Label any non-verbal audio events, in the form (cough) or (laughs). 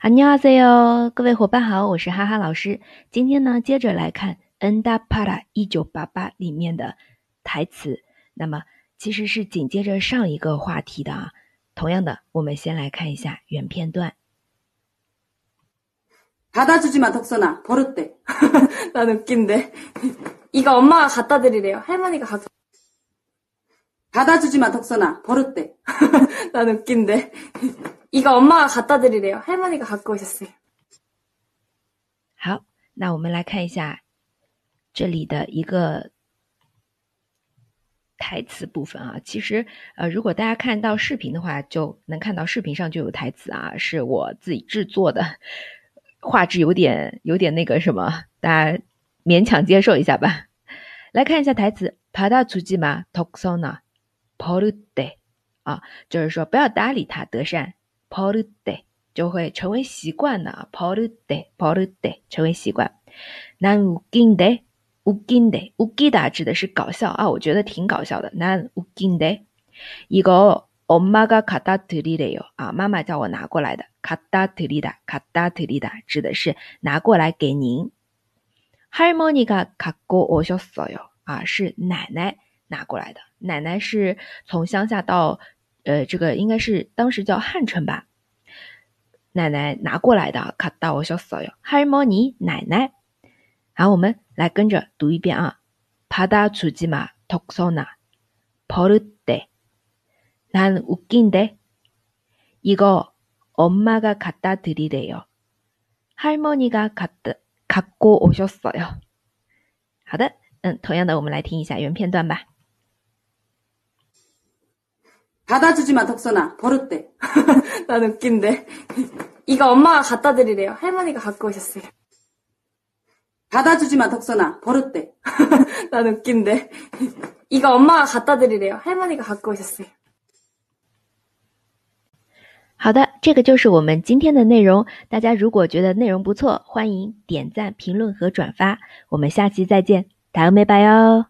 哈尼阿塞哟，各位伙伴好，我是哈哈老师。今天呢，接着来看《恩达帕拉一九八八》里面的台词。那么，其实是紧接着上一个话题的啊。同样的，我们先来看一下原片段。받아주지마덕선아버릇돼난웃긴데이거엄마가갖다드리래요할머니가갖받아주지마덕선아버릇돼난웃긴데 (laughs) (laughs) 이거엄마가갖다드리래요할머니가갖고오셨어요好，那我们来看一下这里的一个台词部分啊。其实，呃，如果大家看到视频的话，就能看到视频上就有台词啊，是我自己制作的，画质有点有点那个什么，大家勉强接受一下吧。来看一下台词：받아주지마덕선아버릇돼啊，就是说不要搭理他，德善。 버릇돼就会成为习惯的。버릇돼버릇돼成为习惯。난웃긴데웃긴데웃기다指的是搞笑啊，我觉得挺搞笑的。난웃긴데이거엄마가갖다드리래요啊，妈妈叫我拿过来的。갖다드리다갖다드리다指的是拿过来给您。할머니가갖고오셨어요啊，是奶奶拿过来的。奶奶是从乡下到。 呃，这个应该是当时叫汉城吧，奶奶拿过来的。卡达我小嫂哟，할머 니， 奶奶。好，我们来跟着读一遍啊。받아주지마덕선아버릇돼난웃긴데이거엄마가갖다드리래요할머니가갖다갖고오셨어요好的，嗯，同样的，我们来听一下原片段吧。 받아주지 마, 덕선아. 버릇돼. (laughs) 난 웃긴데. 이거 엄마가 갖다 드리래요. 할머니가 갖고 오셨어요. 받아주지 마, 덕선아. 버릇돼. (laughs) 난 웃긴데. 이거 엄마가 갖다 드리래요. 할머니가 갖고 오셨어요. 好的，这个就是我们今天的内容。大家如果觉得内容不错，欢迎点赞、评论和转发。我们下期再见，다음에봐요